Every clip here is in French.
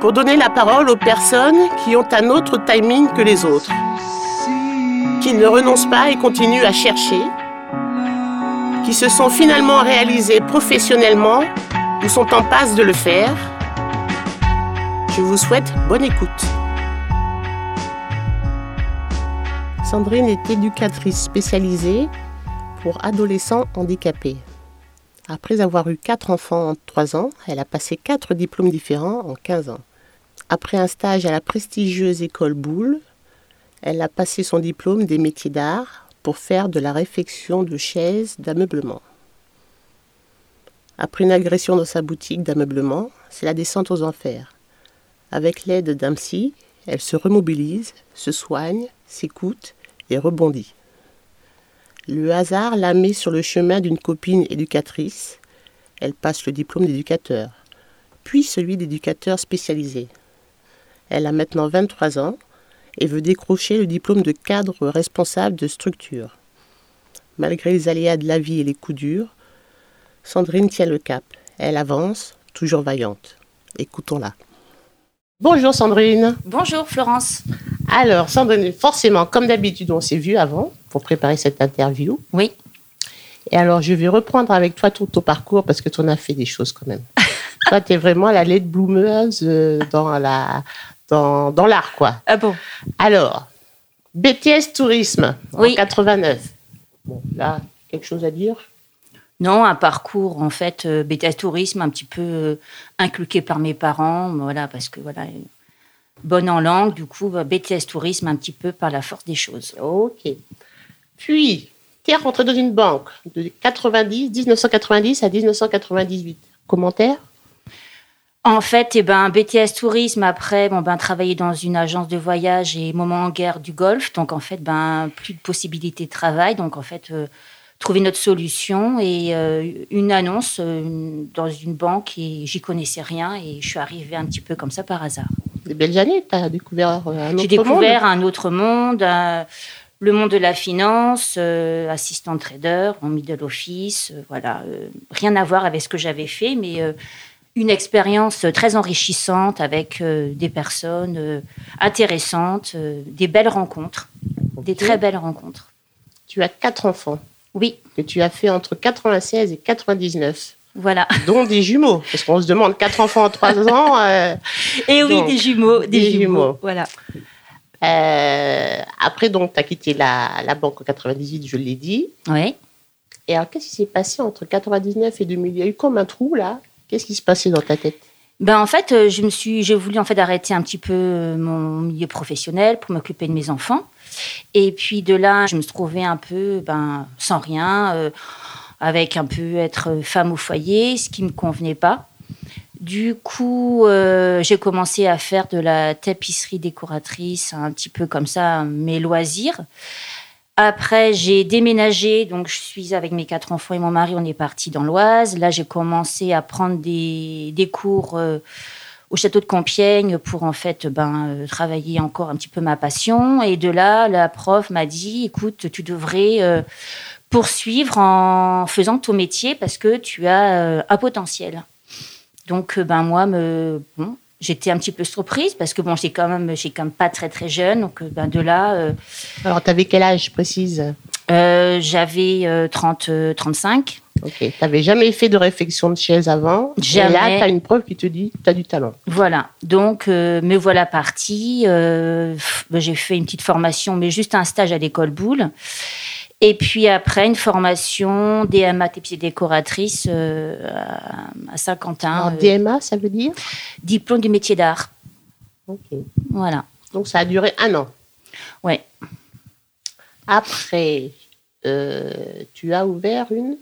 pour donner la parole aux personnes qui ont un autre timing que les autres, qui ne renoncent pas et continuent à chercher, qui se sont finalement réalisées professionnellement ou sont en passe de le faire. Je vous souhaite bonne écoute. Sandrine est éducatrice spécialisée pour adolescents handicapés. Après avoir eu quatre enfants en trois ans, elle a passé quatre diplômes différents en 15 ans. Après un stage à la prestigieuse école Boulle, elle a passé son diplôme des métiers d'art pour faire de la réfection de chaises d'ameublement. Après une agression dans sa boutique d'ameublement, c'est la descente aux enfers. Avec l'aide psy, elle se remobilise, se soigne, s'écoute et rebondit. Le hasard la met sur le chemin d'une copine éducatrice. Elle passe le diplôme d'éducateur, puis celui d'éducateur spécialisé. Elle a maintenant 23 ans et veut décrocher le diplôme de cadre responsable de structure. Malgré les aléas de la vie et les coups durs, Sandrine tient le cap. Elle avance, toujours vaillante. Écoutons-la. Bonjour Sandrine. Bonjour Florence. Alors Sandrine, forcément, comme d'habitude, on s'est vu avant pour préparer cette interview. Oui. Et alors je vais reprendre avec toi tout ton parcours parce que tu en as fait des choses quand même. toi, tu es vraiment la late bloomeuse euh, dans la dans, dans l'art, quoi. Ah bon? Alors, BTS Tourisme, Oui. en 89. Bon, là, quelque chose à dire? Non, un parcours en fait euh, BTS tourisme un petit peu euh, inculqué par mes parents, voilà parce que voilà euh, bonne en langue, du coup bah, BTS tourisme un petit peu par la force des choses. Ok. Puis, tu es rentré dans une banque de 90, 1990 à 1998. Commentaire? En fait, eh ben BTS tourisme après bon ben travailler dans une agence de voyage et moment en guerre du Golfe, donc en fait ben plus de possibilités de travail, donc en fait euh, trouver notre solution et euh, une annonce euh, dans une banque et j'y connaissais rien et je suis arrivée un petit peu comme ça par hasard. Des belles années, tu as découvert un autre J'ai découvert monde. un autre monde, le monde de la finance, assistant trader, en middle office, voilà, rien à voir avec ce que j'avais fait, mais une expérience très enrichissante avec euh, des personnes euh, intéressantes, euh, des belles rencontres, des très belles rencontres. Tu as quatre enfants Oui, que tu as fait entre 96 et 99, voilà. dont des jumeaux. Parce qu'on se demande, quatre enfants en trois ans. euh, Et oui, Donc, des jumeaux, des, des jumeaux. jumeaux. Voilà. euh, après, donc, tu as quitté la, la banque en 98, je l'ai dit. Oui. Et alors, qu'est-ce qui s'est passé entre 99 et 2000 Il y a eu comme un trou, là. Qu'est-ce qui se passait dans ta tête? Ben en fait, euh, je me suis, j'ai voulu en fait arrêter un petit peu euh, mon milieu professionnel pour m'occuper de mes enfants. Et puis de là, je me trouvée un peu ben sans rien, euh, avec un peu être femme au foyer, ce qui me convenait pas. Du coup, j'ai commencé à faire de la tapisserie décoratrice, un petit peu comme ça, mes loisirs. Après, j'ai déménagé, donc je suis avec mes quatre enfants et mon mari, on est parti dans l'Oise. Là, j'ai commencé à prendre des, des cours euh, au château de Compiègne pour en fait ben, euh, travailler encore un petit peu ma passion. Et de là, la prof m'a dit, écoute, tu devrais euh, poursuivre en faisant ton métier parce que tu as un potentiel. Donc, ben moi, me, bon, j'étais un petit peu surprise parce que bon, j'ai quand même, j'ai quand même pas très très jeune. Donc, euh, ben de là, euh, Alors, tu avais quel âge, je précise? euh, j'avais euh, 30, euh, 35. Ok. Tu n'avais jamais fait de réflexion de chaise avant? Jamais. Et là, tu as une preuve qui te dit que tu as du talent. Voilà. Donc, euh, me voilà partie. Euh, ben, j'ai fait une petite formation, mais juste un stage à l'école Boulle. Et puis après, une formation DMA et décoratrice euh, à Saint-Quentin. Alors, euh, DMA, ça veut dire? diplôme du métier d'art. Ok. Voilà. Donc, ça a duré un an? Ouais. Après, euh, tu as ouvert une?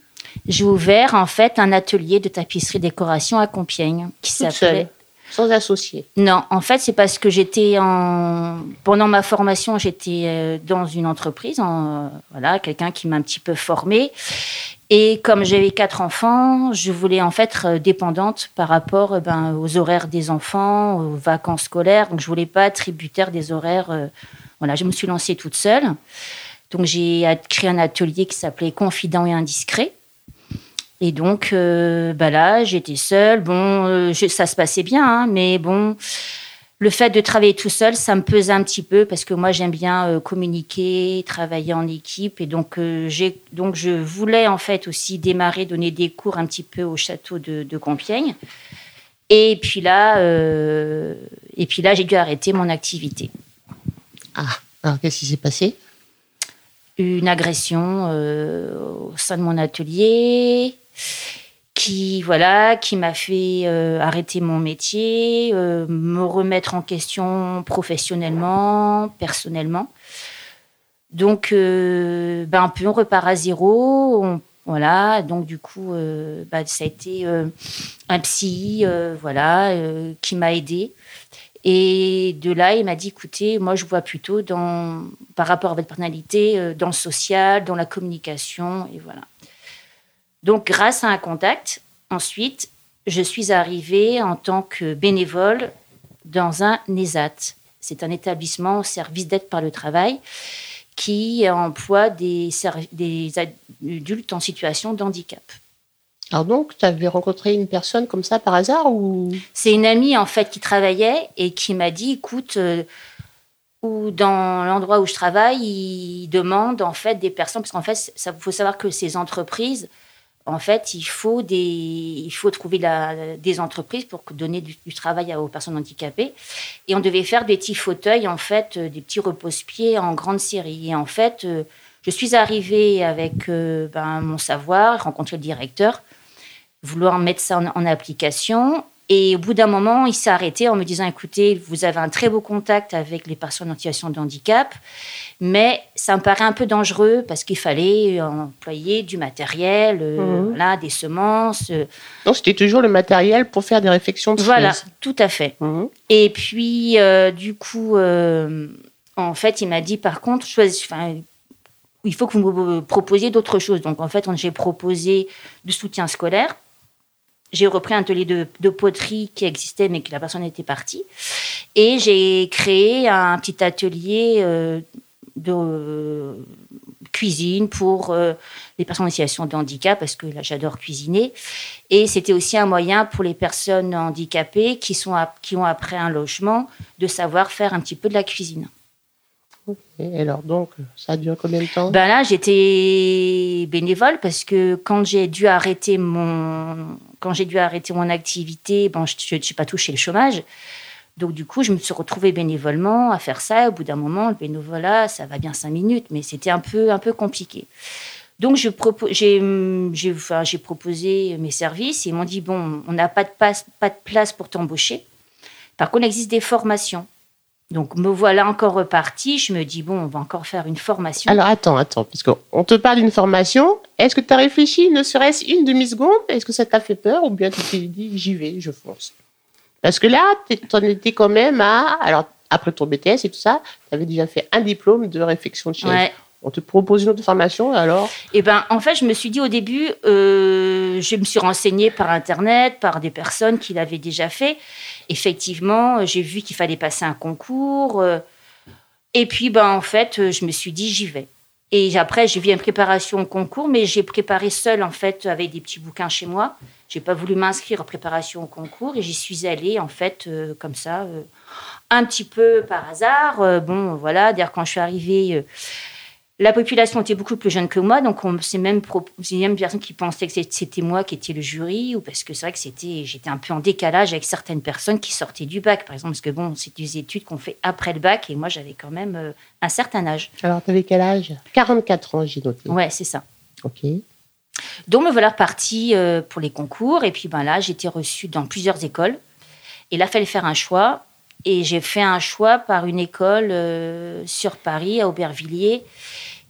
J'ai ouvert en fait un atelier de tapisserie décoration à Compiègne qui s'appelait sans associé. Non, en fait, c'est parce que j'étais en. Pendant ma formation, j'étais euh, dans une entreprise, en... euh, voilà, quelqu'un qui m'a un petit peu formée. Et comme j'avais quatre enfants, je voulais en fait être dépendante par rapport euh, ben, aux horaires des enfants, aux vacances scolaires. Donc, je voulais pas être tributaire des horaires. Voilà, je me suis lancée toute seule. Donc, j'ai créé un atelier qui s'appelait Confident et Indiscret. Et donc, euh, bah là, j'étais seule. Bon, euh, ça se passait bien, hein, mais bon, le fait de travailler tout seul, ça me pesait un petit peu parce que moi, j'aime bien euh, communiquer, travailler en équipe. Et donc, j'ai, donc, je voulais en fait aussi démarrer, donner des cours un petit peu au château de, de Compiègne. Et puis là, et puis là, j'ai dû arrêter mon activité. Ah, alors qu'est-ce qui s'est passé? Une agression euh, au sein de mon atelier qui voilà qui m'a fait euh, arrêter mon métier euh, me remettre en question professionnellement personnellement. Donc ben un peu on repart à zéro voilà. Donc du coup bah, ça a été un psy voilà qui m'a aidé et de là, il m'a dit, écoutez, moi, je vois plutôt par rapport à votre personnalité, euh, dans le social, dans la communication, et voilà. Donc, grâce à un contact, ensuite, je suis arrivée en tant que bénévole dans un ESAT. C'est un établissement au service d'aide par le travail qui emploie des, des adultes en situation de handicap. Alors donc, tu avais rencontré une personne comme ça par hasard ou? C'est une amie en fait qui travaillait et qui m'a dit écoute, euh, ou dans l'endroit où je travaille, ils demandent en fait des personnes parce qu'en fait, ça faut savoir que ces entreprises, en fait, il faut des, il faut trouver des entreprises pour donner du, travail aux personnes handicapées. Et on devait faire des petits fauteuils en fait, euh, des petits repose-pieds en grande série. Et en fait. euh, je suis arrivée avec ben, mon savoir, rencontrer le directeur, vouloir mettre ça en, en application. Et au bout d'un moment, il s'est arrêté en me disant, écoutez, vous avez un très beau contact avec les personnes en situation de handicap, mais ça me paraît un peu dangereux parce qu'il fallait employer du matériel, euh, voilà, des semences. euh, Non, c'était toujours le matériel pour faire des réflexions de voilà, tout à fait. Mhm. Et puis, euh, du coup, euh, en fait, il m'a dit, par contre, choisis, il faut que vous me proposiez d'autres choses. Donc, en fait, j'ai proposé du soutien scolaire. J'ai repris un atelier de, poterie qui existait, mais que la personne était partie. Et j'ai créé un petit atelier euh, de euh, cuisine pour euh, les personnes en situation de handicap, parce que là, j'adore cuisiner. Et c'était aussi un moyen pour les personnes handicapées qui, sont qui ont après un logement de savoir faire un petit peu de la cuisine. Et alors donc, ça a duré combien de temps? Ben là, j'étais bénévole parce que quand j'ai dû arrêter mon, quand j'ai dû arrêter mon activité, bon, je n'ai pas touché le chômage. Donc du coup, je me suis retrouvée bénévolement à faire ça. Au bout d'un moment, le bénévolat, ça va bien cinq minutes, mais c'était un peu, un peu compliqué. Donc j'ai, proposé mes services et ils m'ont dit bon, on n'a pas de, pas de place pour t'embaucher. Par contre, il existe des formations. Donc me voilà encore repartie. Je me dis bon, on va encore faire une formation. Alors attends, attends, parce qu'on te parle d'une formation. Est-ce que tu as réfléchi, ne serait-ce une demi-seconde? Est-ce que ça t'a fait peur ou bien tu t'es dit j'y vais, je fonce? Parce que là, tu en étais quand même à. Alors, après ton BTS et tout ça, tu avais déjà fait un diplôme de réflexion de chaise. Ouais. On te propose une autre formation, alors? Et ben, en fait, je me suis dit au début, euh, je me suis renseignée par internet, par des personnes qui l'avaient déjà fait. Effectivement, j'ai vu qu'il fallait passer un concours. euh, et puis, ben, en fait, euh, je me suis dit, j'y vais. Et après, j'ai vu une préparation au concours, mais j'ai préparé seule, en fait, avec des petits bouquins chez moi. J'ai pas voulu m'inscrire en préparation au concours et j'y suis allée, en fait, comme ça, un petit peu par hasard. Bon, voilà, d'ailleurs, quand je suis arrivée. La population était beaucoup plus jeune que moi, donc on c'est même même personnes qui pensaient que c'était moi qui étais le jury, ou parce que c'est vrai que c'était, j'étais un peu en décalage avec certaines personnes qui sortaient du bac, par exemple, parce que bon, c'est des études qu'on fait après le bac, et moi j'avais quand même euh, un certain âge. Alors, tu avais quel âge? 44 ans, j'ai noté. Ouais, c'est ça. Ok. Donc me voilà repartie euh, pour les concours, et puis ben là, j'étais reçue dans plusieurs écoles, et là, il fallait faire un choix, et j'ai fait un choix par une école euh, sur Paris, à Aubervilliers,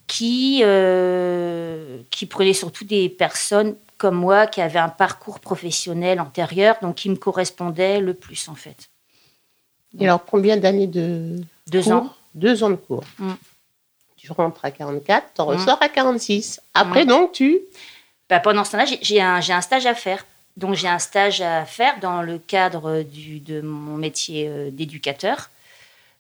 qui, euh, qui prenait surtout des personnes comme moi qui avaient un parcours professionnel antérieur, donc qui me correspondait le plus en fait. Et alors combien d'années de Deux ans. Deux ans de cours. Mm. Tu rentres à 44, tu Mm. ressors à 46. Après donc tu... Bah, pendant ce temps-là, j'ai- un, stage à faire. Donc j'ai un stage à faire dans le cadre du, de mon métier euh, d'éducateur.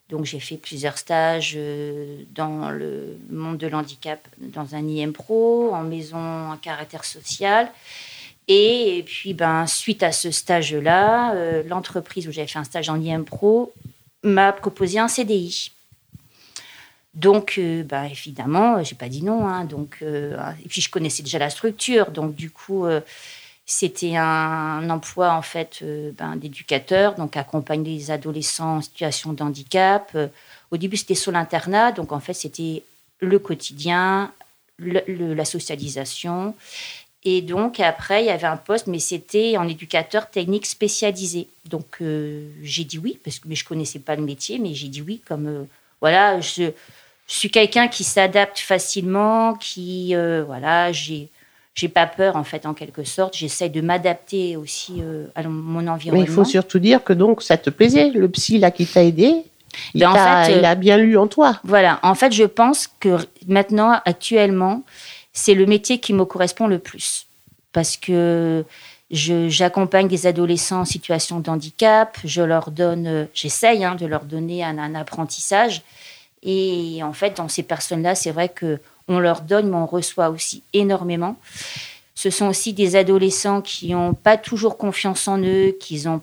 Donc j'ai fait plusieurs stages euh, dans le monde de l'handicap, dans un IM Pro, en maison à caractère social. Et, puis, ben, suite à ce stage-là, euh, l'entreprise où j'avais fait un stage en IM Pro m'a proposé un CDI. Donc, euh, ben, évidemment, j'ai pas dit non. hein. donc, euh, et puis, je connaissais déjà la structure. Donc, du coup, c'était un emploi en fait euh, ben, d'éducateur, donc accompagner les adolescents en situation de handicap. Euh, au début, c'était sur l'internat, donc en fait, c'était le quotidien, la socialisation. Et donc, après, il y avait un poste, mais c'était en éducateur technique spécialisé. Donc, euh, j'ai dit oui, parce que mais je connaissais pas le métier, mais j'ai dit oui, comme voilà, je, suis quelqu'un qui s'adapte facilement, qui, voilà, j'ai. J'ai pas peur, en fait, en quelque sorte. J'essaie de m'adapter aussi euh, à mon Mais environnement. il faut surtout dire que donc ça te plaisait. Le psy là qui t'a aidé, il, Ben, en fait, il euh, a bien lu en toi. Voilà, en fait, je pense que maintenant, actuellement, c'est le métier qui me correspond le plus. Parce que j'accompagne des adolescents en situation de handicap, je leur donne, euh, j'essaye hein, de leur donner un, un apprentissage. Et en fait, dans ces personnes-là, c'est vrai que on leur donne, mais on reçoit aussi énormément. Ce sont aussi des adolescents qui n'ont pas toujours confiance en eux, qui ont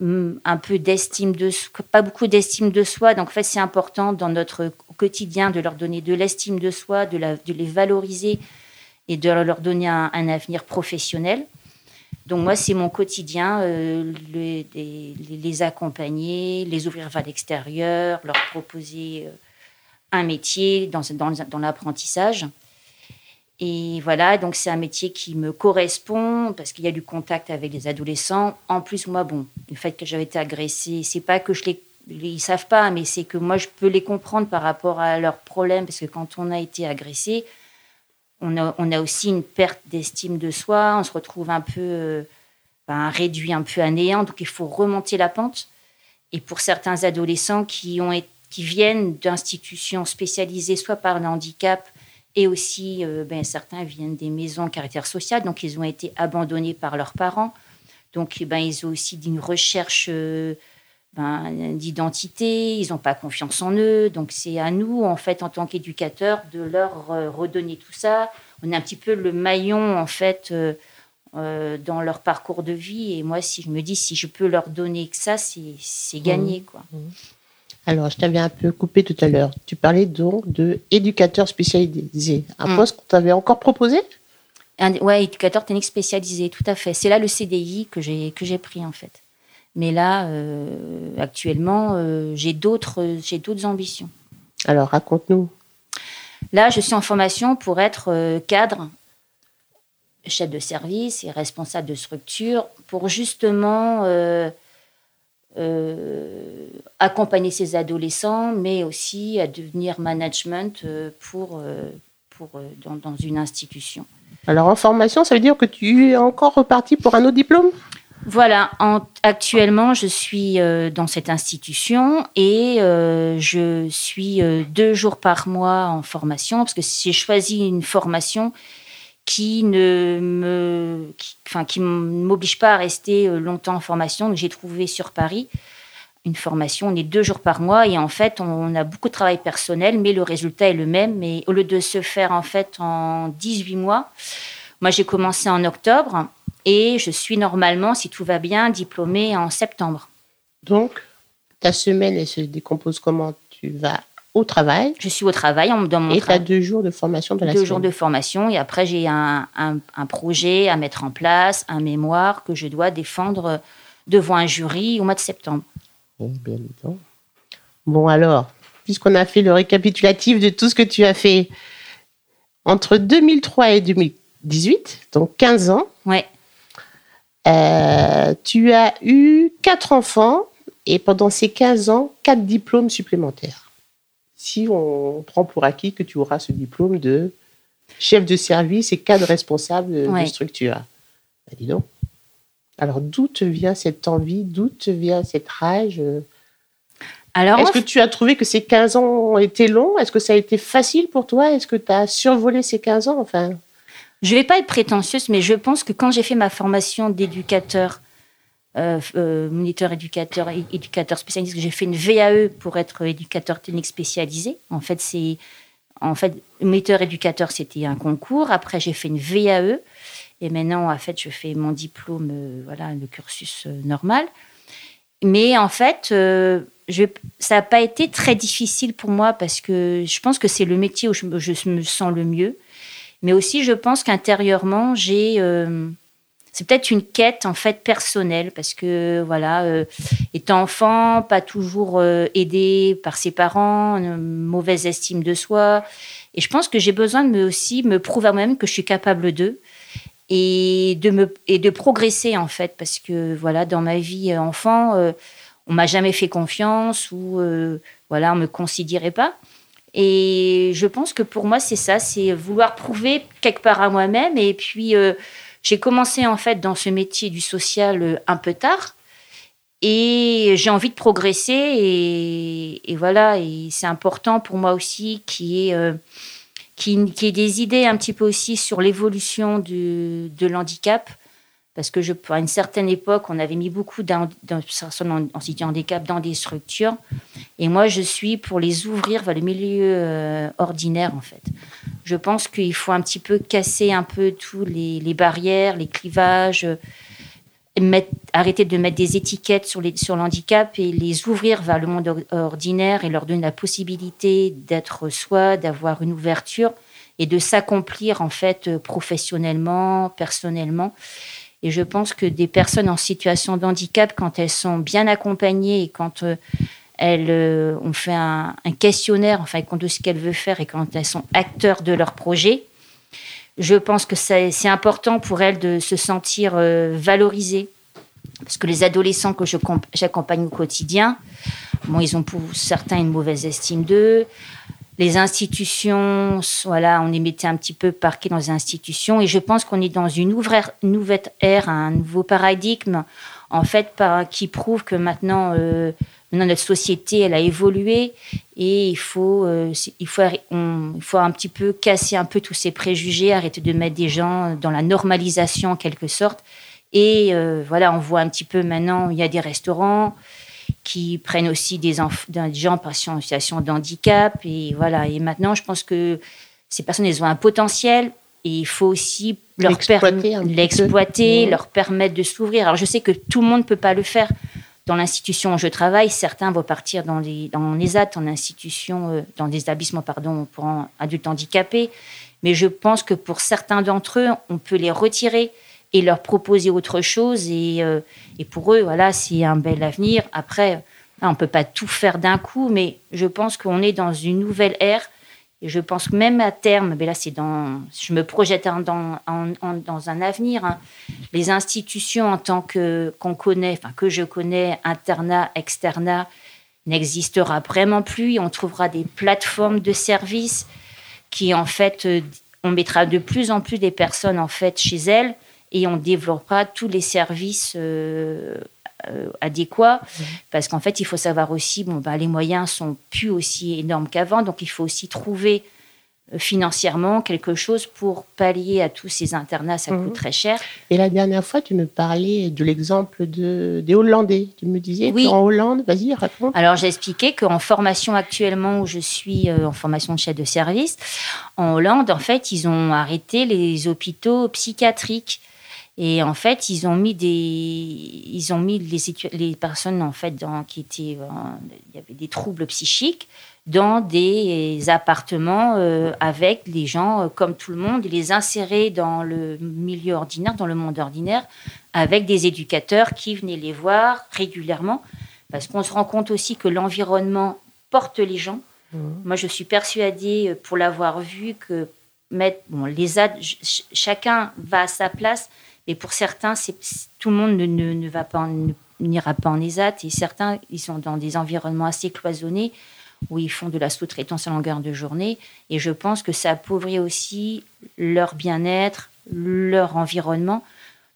hum, un peu d'estime de pas beaucoup d'estime de soi. Donc en fait, c'est important dans notre quotidien de leur donner de l'estime de soi, de, les valoriser et de leur donner un, avenir professionnel. Donc moi, c'est mon quotidien, euh, le- les, les- les accompagner, les ouvrir vers l'extérieur, leur proposer euh, un métier dans, dans, l'apprentissage. Et voilà, donc c'est un métier qui me correspond parce qu'il y a du contact avec les adolescents. En plus, moi, bon, le fait que j'avais été agressée, c'est pas que je les, ils savent pas, mais c'est que moi, je peux les comprendre par rapport à leurs problèmes parce que quand on a été agressé, on a, on a aussi une perte d'estime de soi, on se retrouve un peu euh, ben, réduit, un peu à néant, donc il faut remonter la pente. Et pour certains adolescents qui, ont, été- qui viennent d'institutions spécialisées, soit par le handicap, et aussi, euh, ben, certains viennent des maisons caractère social, donc ils ont été abandonnés par leurs parents. Donc, ben, ils ont aussi une recherche euh, ben, d'identité, ils n'ont pas confiance en eux. Donc, c'est à nous, en fait, en tant qu'éducateurs, de leur euh, redonner tout ça. On est un petit peu le maillon, en fait, dans leur parcours de vie. Et moi, si je me dis, si je peux leur donner que ça, c'est c'est gagné, quoi. Alors, je t'avais un peu coupé tout à l'heure. Tu parlais donc de éducateur spécialisé, un Mm. poste qu'on t'avait encore proposé? Ouais, éducateur technique spécialisé, tout à fait. C'est là le CDI que j'ai que j'ai pris en fait. Mais là, euh, actuellement, euh, j'ai d'autres j'ai d'autres ambitions. Alors, raconte-nous. Là, je suis en formation pour être euh, cadre, chef de service et responsable de structure, pour justement euh, euh, accompagner ces adolescents, mais aussi à devenir management euh, pour, euh, pour, euh, dans, dans une institution. Alors, en formation, ça veut dire que tu es encore reparti pour un autre diplôme? Voilà, en- actuellement, je suis euh, dans cette institution et euh, je suis euh, deux jours par mois en formation parce que j'ai choisi une formation qui ne me, qui, enfin, qui m'oblige pas à rester longtemps en formation. Donc, j'ai trouvé sur Paris une formation. On est deux jours par mois et en fait, on a beaucoup de travail personnel, mais le résultat est le même. Mais au lieu de se faire en fait en 18 mois, moi j'ai commencé en octobre et je suis normalement, si tout va bien, diplômée en septembre. Donc, ta semaine, elle se décompose comment? Tu vas au travail. Je suis au travail dans mon Et tu as deux jours de formation de la Deux jours de formation. Et après, j'ai un, un, projet à mettre en place, un mémoire que je dois défendre devant un jury au mois de septembre. Bien Bon, alors, puisqu'on a fait le récapitulatif de tout ce que tu as fait entre 2003 et 2018, donc 15 ans. Ouais. Euh, tu as eu quatre enfants et pendant ces 15 ans, quatre diplômes supplémentaires. Si on prend pour acquis que tu auras ce diplôme de chef de service et cadre responsable de structure. Bah, dis donc. Alors, d'où te vient cette envie, d'où te vient cette rage? Alors, Est-ce que tu as trouvé que ces 15 ans ont été longs? Est-ce que ça a été facile pour toi? Est-ce que tu as survolé ces 15 ans? Enfin Je ne vais pas être prétentieuse, mais je pense que quand j'ai fait ma formation d'éducateur, euh, euh, moniteur éducateur, éducateur spécialiste, j'ai fait une VAE pour être éducateur technique spécialisé. En fait, c'est en fait moniteur éducateur, c'était un concours. Après, j'ai fait une VAE. Et maintenant, en fait, je fais mon diplôme, euh, voilà, le cursus euh, normal. Mais en fait, euh, ça n'a pas été très difficile pour moi parce que je pense que c'est le métier où je, me sens le mieux. Mais aussi, je pense qu'intérieurement, j'ai. Euh, c'est peut-être une quête en fait personnelle parce que voilà, euh, étant enfant, pas toujours aidé par ses parents, mauvaise estime de soi, et je pense que j'ai besoin de me aussi me prouver à moi-même que je suis capable d'eux et de me et de progresser en fait parce que voilà dans ma vie euh, enfant euh, on m'a jamais fait confiance ou euh, voilà on me considérait pas. Et je pense que pour moi c'est ça c'est vouloir prouver quelque part à moi-même. Et puis j'ai commencé en fait dans ce métier du social un peu tard. Et j'ai envie de progresser et, et voilà et c'est important pour moi aussi qui est qui, qui des idées un petit peu aussi sur l'évolution de l'handicap. Parce que je, à une certaine époque, on avait mis beaucoup de personnes en, en handicap dans des structures. Et moi, je suis pour les ouvrir vers le milieu euh, ordinaire, en fait. Je pense qu'il faut un petit peu casser un peu tous les, les barrières, les clivages, arrêter de mettre des étiquettes sur, l'handicap et les ouvrir vers le monde ordinaire et leur donner la possibilité d'être soi, d'avoir une ouverture et de s'accomplir en fait professionnellement, personnellement. Et je pense que des personnes en situation de handicap, quand elles sont bien accompagnées et quand euh, elles euh, ont fait un, questionnaire, enfin, compte de ce qu'elles veulent faire et quand elles sont acteurs de leur projet, je pense que c'est important pour elles de se sentir euh, valorisées. Parce que les adolescents que j'accompagne au quotidien, bon, ils ont pour certains une mauvaise estime d'eux. Les institutions, voilà, on les mettait un petit peu parqués dans les institutions. Et je pense qu'on est dans une, nouvelle ère, un nouveau paradigme, en fait, qui prouve que maintenant, euh, Maintenant, notre société, elle a évolué et il faut, euh, il, faut, il faut un petit peu casser un peu tous ces préjugés, arrêter de mettre des gens dans la normalisation en quelque sorte. Et euh, voilà, on voit un petit peu maintenant, il y a des restaurants qui prennent aussi des, gens par situation de handicap. Et voilà, et maintenant, je pense que ces personnes, elles ont un potentiel et il faut aussi leur l'exploiter, leur permettre de s'ouvrir. Alors, je sais que tout le monde ne peut pas le faire dans l'institution où je travaille, certains vont partir dans les, dans les AT, en institution, euh, dans des établissements pardon, pour adultes handicapés. Mais je pense que pour certains d'entre eux, on peut les retirer et leur proposer autre chose. Et, euh, et pour eux, voilà, c'est un bel avenir. Après, on ne peut pas tout faire d'un coup, mais je pense qu'on est dans une nouvelle ère et je pense que même à terme, mais là c'est dans, je me projette dans, dans un avenir, hein. les institutions en tant que qu'on connaît, enfin que je connais, internat, externat, n'existera vraiment plus. on trouvera des plateformes de services qui en fait, euh, on mettra de plus en plus des personnes en fait chez elles et on développera tous les services euh, euh, adéquat, parce qu'en fait, il faut savoir aussi, bon, bah, les moyens sont plus aussi énormes qu'avant, donc il faut aussi trouver euh, financièrement quelque chose pour pallier à tous ces internats, ça coûte mmh. très cher. Et la dernière fois, tu me parlais de l'exemple de, des Hollandais. Tu me disais oui. en Hollande, vas-y, raconte. Alors, j'ai expliqué qu'en formation actuellement, où je suis euh, en formation de chef de service, en Hollande, en fait, ils ont arrêté les hôpitaux psychiatriques. Et en fait, ils ont mis des, ils ont mis les, les personnes en fait dans, qui étaient, il y avait des troubles psychiques dans des appartements euh, avec les gens euh, comme tout le monde et les insérer dans le milieu ordinaire, dans le monde ordinaire, avec des éducateurs qui venaient les voir régulièrement. Parce qu'on se rend compte aussi que l'environnement porte les gens. Mmh. Moi, je suis persuadée, euh, pour l'avoir vu, que mettre, bon, les ad, chacun va à sa place, mais pour certains, tout le monde ne, ne, va pas, n'ira pas en ESAT, et certains, ils sont dans des environnements assez cloisonnés où ils font de la sous-traitance à longueur de journée. Et je pense que ça appauvrit aussi leur bien-être, leur environnement.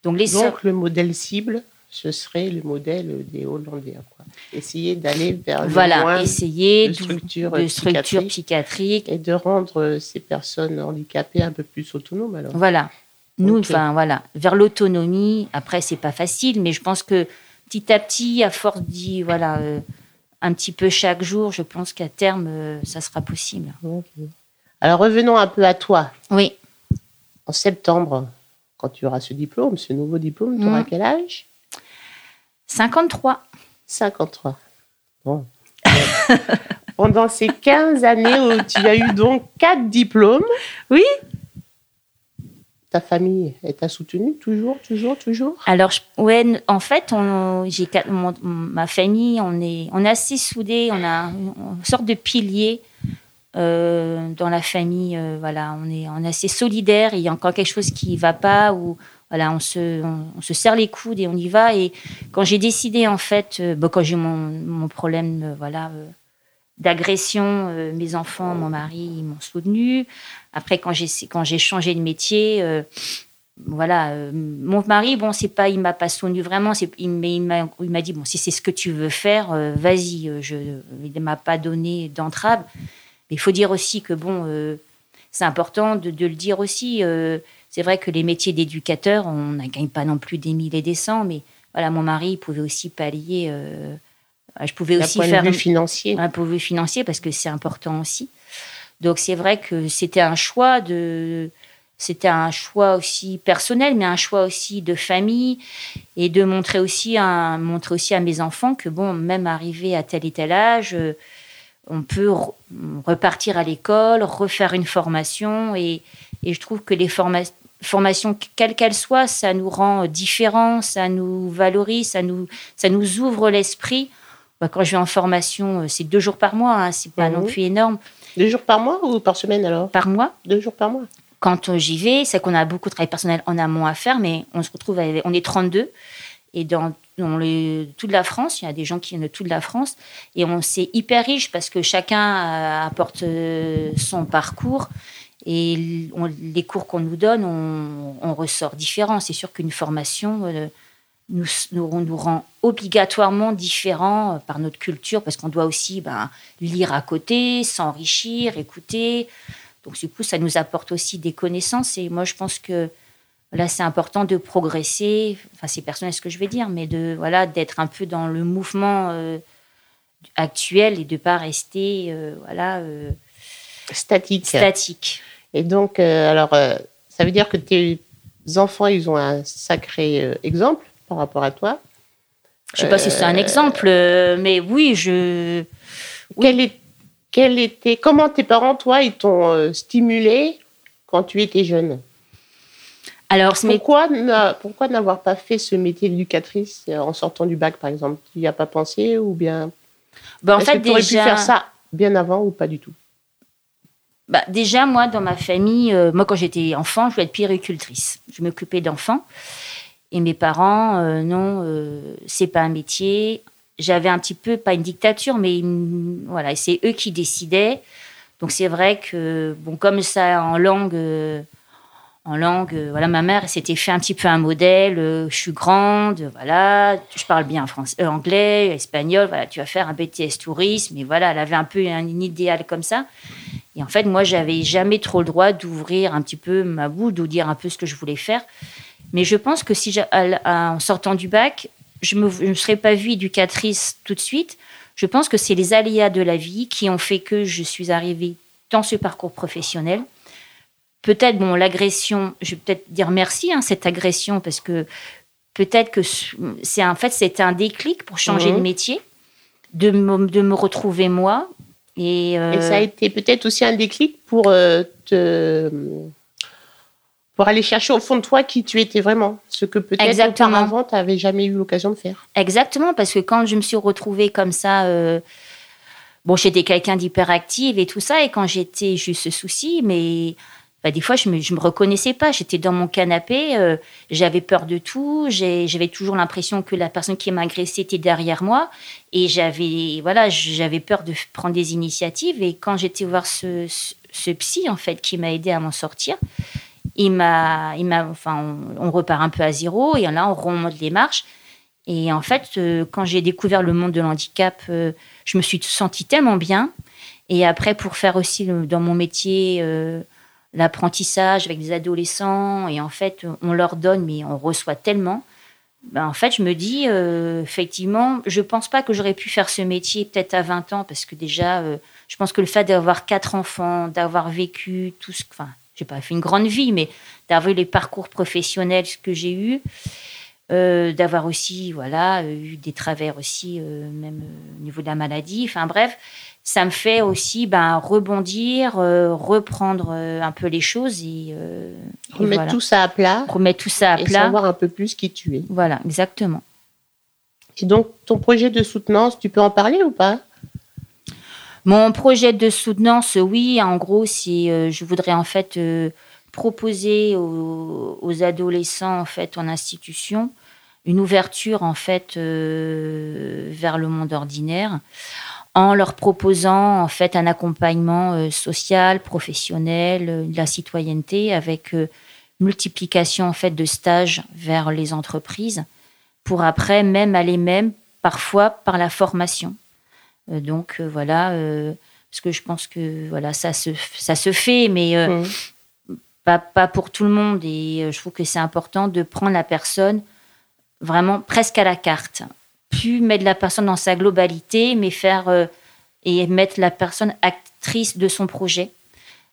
Donc, les Donc le modèle cible, ce serait le modèle des Hollandais. Quoi. Essayer d'aller vers voilà, le moins essayer de structures de structure psychiatriques. Et de rendre ces personnes handicapées un peu plus autonomes. Alors. Voilà. Nous, enfin, voilà, vers l'autonomie. Après, c'est pas facile, mais je pense que petit à petit, à force d'y, voilà, euh, un petit peu chaque jour, je pense qu'à terme, euh, ça sera possible. Alors revenons un peu à toi. Oui. En septembre, quand tu auras ce diplôme, ce nouveau diplôme, tu auras mm. quel âge? 53. 53. Bon. Pendant ces 15 années où tu as eu donc quatre diplômes. Oui ta famille, elle t'a soutenu toujours, toujours, toujours? Alors, ouais, en fait, j'ai, ma famille, on est, assez soudés, on a une sorte de pilier euh, dans la famille. Euh, voilà, on est, assez solidaire. Il y a encore quelque chose qui ne va pas ou voilà, on se, serre les coudes et on y va. Et quand j'ai décidé, en fait, euh, bon, quand j'ai mon, mon problème, voilà d'agression, mes enfants, mon mari, ils m'ont soutenu. Après, quand j'ai quand j'ai changé de métier, euh, voilà, euh, mon mari, bon, c'est pas, il m'a pas soutenu vraiment. C'est, il, m'a, il m'a dit bon, si c'est ce que tu veux faire, euh, vas-y. Je, il ne m'a pas donné d'entrave. Mais il faut dire aussi que bon, c'est important de, de, le dire aussi. c'est vrai que les métiers d'éducateur, on ne gagne pas non plus des mille et des cents, mais voilà, mon mari il pouvait aussi pallier. je pouvais aussi faire un financier. Un point de vue financier parce que c'est important aussi. Donc c'est vrai que c'était un choix de c'était un choix aussi personnel, mais un choix aussi de famille et de montrer aussi, à, montrer aussi à mes enfants que, bon, même arrivé à tel et tel âge, euh, on peut repartir à l'école, refaire une formation. Et, et, je trouve que les formations, quelles qu'elles soient, ça nous rend différents, ça nous valorise, ça nous, ça nous ouvre l'esprit. Bah, quand je vais en formation, euh, c'est deux jours par mois, hein, c'est pas non plus énorme. Deux jours par mois ou par semaine alors? Par mois. Deux jours par mois. Quand euh, j'y vais, c'est qu'on a beaucoup de travail personnel en amont à faire, mais on se retrouve, on est 32. Et dans, toute la France, il y a des gens qui viennent de toute la France. Et on c'est hyper riche parce que chacun euh, apporte euh, son parcours. Et les cours qu'on nous donne, on, ressort différent. C'est sûr qu'une formation, nous, nous, rend obligatoirement différents euh, par notre culture, parce qu'on doit aussi ben, lire à côté, s'enrichir, écouter. Donc, du coup, ça nous apporte aussi des connaissances. Et moi, je pense que là, c'est important de progresser. Enfin, c'est personnel ce que je vais dire, mais de voilà, d'être un peu dans le mouvement euh, actuel et de pas rester euh, voilà statique. Statique. Et donc, alors, ça veut dire que tes enfants, ils ont un sacré exemple par rapport à toi. Je ne sais pas si c'est un euh, exemple, euh, mais oui, je. Quel, est, quel était, comment tes parents, toi, ils t'ont euh, stimulé quand tu étais jeune? Alors, pourquoi, pourquoi n'avoir pas fait ce métier d'éducatrice en sortant du bac, par exemple? Tu n'y as pas pensé ou bien ben, En fait, que déjà. pu faire ça bien avant ou pas du tout? Bah, Déjà, moi, dans ma famille, moi, quand j'étais enfant, je voulais être puéricultrice. Je m'occupais d'enfants. Et mes parents, euh, non, euh, c'est pas un métier. J'avais un petit peu, pas une dictature, mais voilà, c'est eux qui décidaient. Donc c'est vrai que, bon, comme ça en langue, euh, en langue, voilà, ma mère s'était fait un petit peu un modèle. je suis grande, voilà, je parle bien français, anglais, espagnol, voilà, tu vas faire un BTS tourisme. Et voilà, elle avait un peu un, idéal comme ça. Et en fait, moi, j'avais jamais trop le droit d'ouvrir un petit peu ma bouche, de dire un peu ce que je voulais faire. Mais je pense que si en sortant du bac, je ne me, serais pas vue éducatrice tout de suite. Je pense que c'est les aléas de la vie qui ont fait que je suis arrivée dans ce parcours professionnel. Peut-être, bon, l'agression, je vais peut-être dire merci, hein, cette agression, parce que peut-être que c'est en fait, c'était un déclic pour changer de mhm. métier, de me, de me retrouver moi, Et, euh, Et ça a été peut-être aussi un déclic pour euh, te pour aller chercher au fond de toi qui tu étais vraiment, ce que peut-être auparavant tu n'avais jamais eu l'occasion de faire. Exactement, parce que quand je me suis retrouvée comme ça, euh, bon, j'étais quelqu'un d'hyperactive et tout ça, et quand j'étais juste ce souci, mais bah, des fois, je me, je me reconnaissais pas. J'étais dans mon canapé, euh, j'avais peur de tout, j'avais toujours l'impression que la personne qui m'agressait était derrière moi, et j'avais, voilà, peur de prendre des initiatives. Et quand j'étais voir ce, ce, psy, en fait, qui m'a aidé à m'en sortir, il m'a, enfin, on, repart un peu à zéro, et là, on remonte les marches. Et en fait, euh, quand j'ai découvert le monde de l'handicap, euh, je me suis sentie tellement bien. Et après, pour faire aussi dans mon métier l'apprentissage avec des adolescents, et en fait, on leur donne, mais on reçoit tellement. Ben, en fait, je me dis, euh, effectivement, je pense pas que j'aurais pu faire ce métier peut-être à 20 ans, parce que déjà, euh, je pense que le fait d'avoir quatre enfants, d'avoir vécu tout ce. Enfin, j'ai pas fait une grande vie, mais d'avoir eu les parcours professionnels que j'ai eus, euh, d'avoir aussi voilà euh, eu des travers aussi euh, même au niveau de la maladie enfin bref ça me fait aussi ben, rebondir euh, reprendre un peu les choses et, et Remettre voilà. tout ça à plat remettre tout ça à et plat savoir un peu plus qui tu es. voilà exactement Et donc ton projet de soutenance, tu peux en parler ou pas? Mon projet de soutenance, oui, en gros, c'est je voudrais en fait proposer aux, aux adolescents en fait en institution une ouverture en fait euh, vers le monde ordinaire en leur proposant en fait un accompagnement euh, social, professionnel, euh, de la citoyenneté avec multiplication en fait de stages vers les entreprises pour après même aller même parfois par la formation. Donc voilà, parce que je pense que voilà ça se ça se fait, mais Mhm. pas pas pour tout le monde. Et je trouve que c'est important de prendre la personne vraiment presque à la carte, plus mettre la personne dans sa globalité, mais faire euh, et mettre la personne actrice de son projet,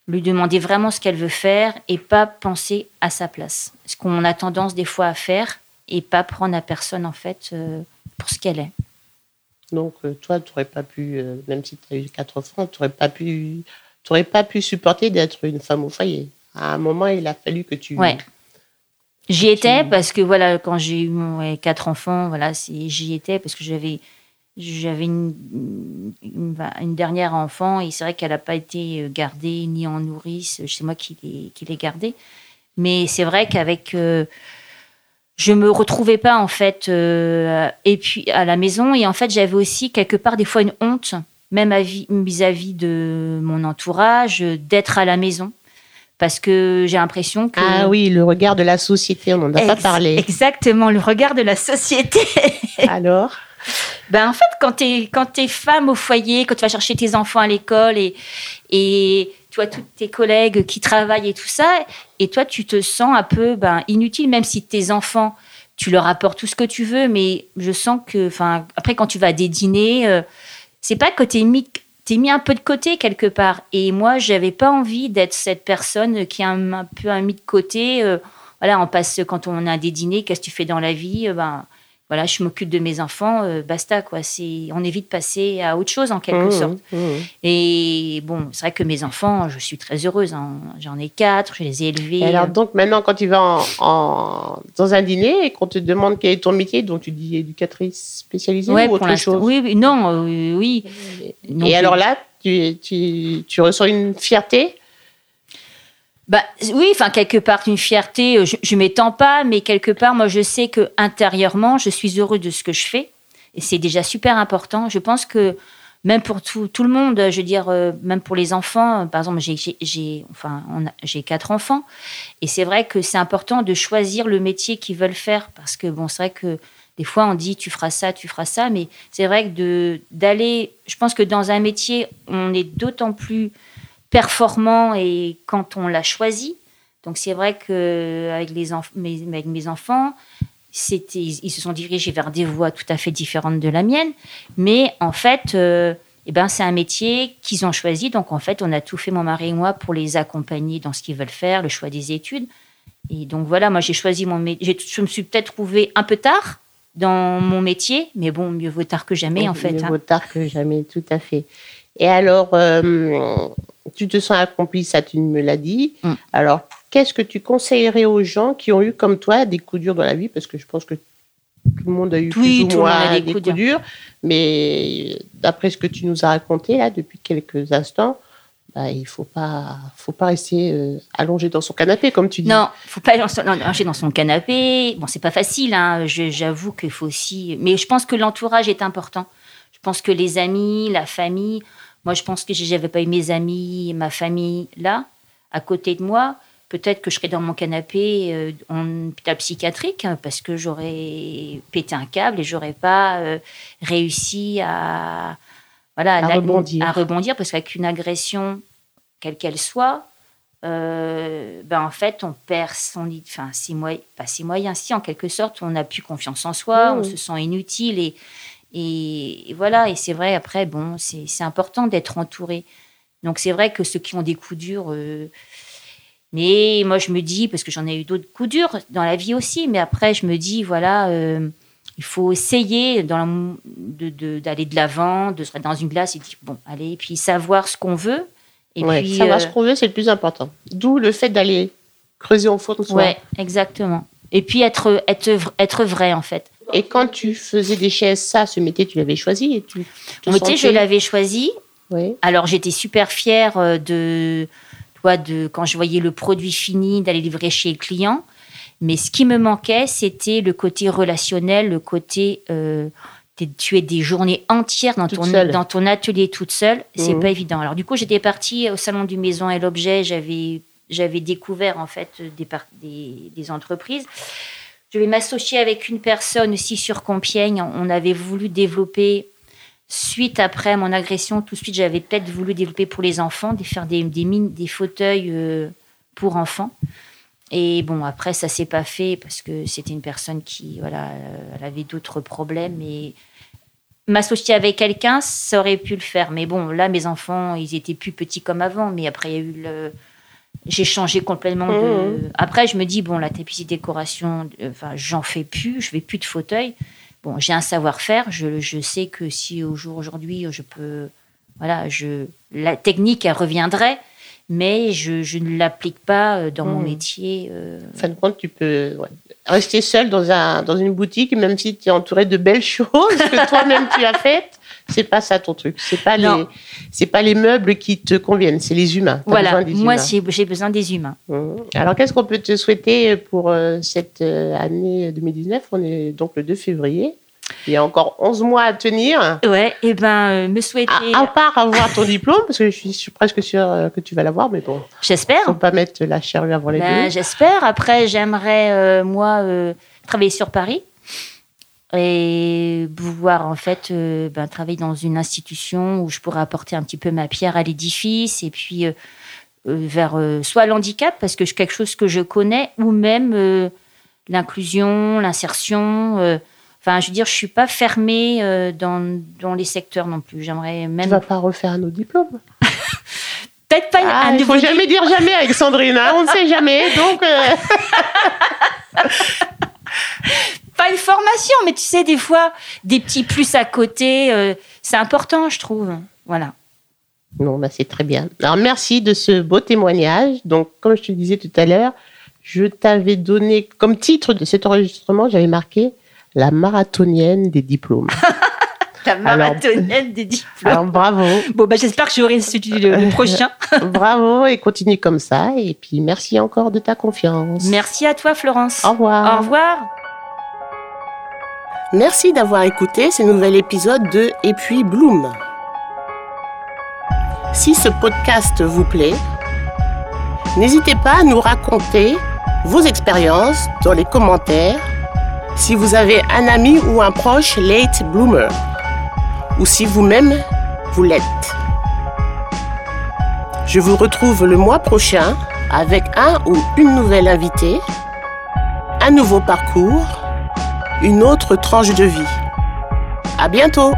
lui demander vraiment ce qu'elle veut faire et pas penser à sa place. Ce qu'on a tendance des fois à faire et pas prendre la personne en fait euh, pour ce qu'elle est. Donc euh, toi, tu n'aurais pas pu, euh, même si tu as eu quatre enfants, tu n'aurais pas pu, t'aurais pas pu supporter d'être une femme au foyer. À un moment, il a fallu que tu. Ouais. J'y étais parce que voilà, quand j'ai eu mon- ouais, quatre enfants, voilà, j'y étais parce que j'avais j'avais une, une, une dernière enfant et c'est vrai qu'elle n'a pas été euh, gardée ni en nourrice, c'est moi qui l'ai gardée. Mais c'est vrai qu'avec euh, je me retrouvais pas en fait euh, et puis à la maison. Et en fait j'avais aussi quelque part des fois une honte même vis-à-vis de mon entourage d'être à la maison parce que j'ai l'impression que Ah oui, le regard de la société, on n'en a pas parlé. Exactement, le regard de la société. Alors? Ben, en fait, quand tu es, quand t'es femme au foyer, quand tu vas chercher tes enfants à l'école et, et tu vois tous tes collègues qui travaillent et tout ça, et toi, tu te sens un peu ben, inutile, même si tes enfants, tu leur apportes tout ce que tu veux, mais je sens que, enfin, après, quand tu vas à des dîners, euh, c'est pas que es mis, t'es mis un peu de côté quelque part. Et moi, j'avais pas envie d'être cette personne qui est un, peu un mis de côté. euh, voilà, on passe quand on a des dîners, qu'est-ce que tu fais dans la vie Euh, Ben, voilà, je m'occupe de mes enfants, euh, basta quoi. C'est, on évite de passer à autre chose en quelque Mmh, sorte. mmh. Et bon, c'est vrai que mes enfants, je suis très heureuse. hein. J'en ai quatre, je les ai élevés. Et alors donc maintenant, quand tu vas en, en- dans un dîner et qu'on te demande quel est ton métier, donc tu dis éducatrice spécialisée ouais, ou autre chose? Oui, oui, non, euh, oui. Et alors là, tu, tu, tu ressens une fierté Bah, oui, enfin, quelque part, une fierté, euh, je, je m'étends pas, mais quelque part, moi, je sais que intérieurement, je suis heureux de ce que je fais. Et c'est déjà super important. Je pense que même pour tout, le monde, je veux dire, euh, même pour les enfants, euh, par exemple, j'ai, enfin, j'ai quatre enfants. Et c'est vrai que c'est important de choisir le métier qu'ils veulent faire. Parce que, bon, c'est vrai que des fois, on dit tu feras ça, tu feras ça. Mais c'est vrai que d'aller. Je pense que dans un métier, on est d'autant plus performant et quand on l'a choisi. Donc c'est vrai que avec les mes, avec mes enfants, c'était ils se sont dirigés vers des voies tout à fait différentes de la mienne, mais en fait, euh, eh ben c'est un métier qu'ils ont choisi. Donc en fait, on a tout fait mon mari et moi pour les accompagner dans ce qu'ils veulent faire, le choix des études. Et donc voilà, moi j'ai choisi mon métier. Je me suis peut-être trouvée un peu tard dans mon métier, mais bon, mieux vaut tard que jamais en fait. Mieux hein. vaut tard que jamais, tout à fait. Et alors, euh, tu te sens accompli, ça tu me l'as dit. Mm. Alors, qu'est-ce que tu conseillerais aux gens qui ont eu comme toi des coups durs dans la vie? Parce que je pense que tout le monde a eu Oui, plus ou moins des des coups coups durs. Mais d'après ce que tu nous as raconté là depuis quelques instants, bah, il faut pas, faut pas rester euh, allongé dans son canapé comme tu dis. Non, faut pas lancer- non, ranger dans son canapé. Bon, c'est pas facile, hein. J'avoue qu'il faut aussi. Mais je pense que l'entourage est important. Je pense que les amis, la famille. Moi, je pense que si j'avais pas eu mes amis, ma famille là, à côté de moi, peut-être que je serais dans mon canapé euh, en hôpital psychiatrique hein, parce que j'aurais pété un câble et j'aurais pas euh, réussi à voilà À rebondir. à rebondir parce qu'avec une agression quelle qu'elle soit, euh, ben en fait, on perd son, enfin, ses moyens, pas ses moyens, si en quelque sorte, on n'a plus confiance en soi, Mmh. on se sent inutile et, et, et voilà. Et c'est vrai, après, bon, c'est important d'être entouré. Donc c'est vrai que ceux qui ont des coups durs, euh, mais moi je me dis, parce que j'en ai eu d'autres coups durs dans la vie aussi, mais après je me dis, voilà, euh, il faut essayer de- d'aller de l'avant, de se mettre dans une glace et dire, bon, allez, et puis savoir ce qu'on veut. Et Ouais, puis, savoir euh, ce qu'on veut, c'est le plus important. D'où le fait d'aller creuser au fond de soi. Ouais, exactement. Et puis être, être, être vrai, en fait. Et quand tu faisais des chaises, ça, ce métier, tu l'avais choisi et tu te Mon métier, je l'avais choisi. Oui. Alors, j'étais super fière euh, de, toi, de quand je voyais le produit fini, d'aller livrer chez le client. Mais ce qui me manquait, c'était le côté relationnel, le côté. euh, tu es des journées entières dans Toute ton, seule. dans ton atelier toute seule. C'est Mhm. pas évident. Alors, du coup, j'étais partie au Salon du Maison et l'Objet. J'avais, j'avais découvert, en fait, des, par- des, des entreprises. Je vais m'associer avec une personne aussi sur Compiègne. On avait voulu développer, suite après mon agression, tout de suite, j'avais peut-être voulu développer pour les enfants, de faire des, mines- des fauteuils euh, pour enfants. Et bon, après, ça s'est pas fait parce que c'était une personne qui, voilà, euh, elle avait d'autres problèmes. Et m'associer avec quelqu'un, ça aurait pu le faire. Mais bon, là, mes enfants, ils étaient plus petits comme avant. Mais après, il y a eu le. J'ai changé complètement de. Après, je me dis, bon, la tapisserie décoration, euh, enfin, j'en fais plus, je fais plus de fauteuil. Bon, j'ai un savoir-faire. Je, je sais que si au jour aujourd'hui, je peux. Voilà, je, la technique, elle reviendrait. Mais je, je ne l'applique pas euh, dans mon Mhm. métier. euh, En fin de compte, tu peux ouais, rester seul dans, un, dans une boutique, même si tu es entouré de belles choses que toi-même tu as faites. C'est pas ça ton truc. C'est pas Non. les, c'est pas les meubles qui te conviennent, c'est les humains. T'as voilà, des moi, humains. j'ai besoin des humains. Mhm. Alors, qu'est-ce qu'on peut te souhaiter pour euh, cette euh, année 2019 On est donc le 2 février. Il y a encore 11 mois à tenir. Ouais, et ben, euh, me souhaiter. À, à part avoir ton diplôme, parce que je suis presque sûre que tu vas l'avoir, mais bon, J'espère. faut pas mettre la charrue avant les Ben. J'espère. Après, j'aimerais, euh, moi, euh, travailler sur Paris et pouvoir, en fait, euh, ben, travailler dans une institution où je pourrais apporter un petit peu ma pierre à l'édifice et puis euh, euh, vers euh, soit l'handicap, parce que c'est quelque chose que je connais, ou même l'inclusion, l'insertion. Enfin, je veux dire, je suis pas fermée dans, dans les secteurs non plus. J'aimerais Tu même vas pas refaire un autre diplôme? Peut-être pas Ah, un il faut jamais dire jamais avec Sandrine, hein, on ne sait jamais. Donc, pas une formation, mais tu sais, des fois, des petits plus à côté, euh, c'est important, je trouve. Voilà. non, bah, c'est très bien. Alors, merci de ce beau témoignage. Donc, comme je te le disais tout à l'heure, je t'avais donné comme titre de cet enregistrement, j'avais marqué la marathonienne des diplômes. La Alors- marathonienne des diplômes. Alors, bravo, Bon, bah, j'espère que j'aurai le, le prochain. bravo et continue comme ça. Et puis, merci encore de ta confiance. Merci à toi, Florence. Au revoir. Au revoir. Merci d'avoir écouté ce nouvel épisode de Et puis Bloom. Si ce podcast vous plaît, n'hésitez pas à nous raconter vos expériences dans les commentaires si vous avez un ami ou un proche late bloomer ou si vous-même vous l'êtes. Je vous retrouve le mois prochain avec un ou une nouvelle invitée, un nouveau parcours une autre tranche de vie. À bientôt!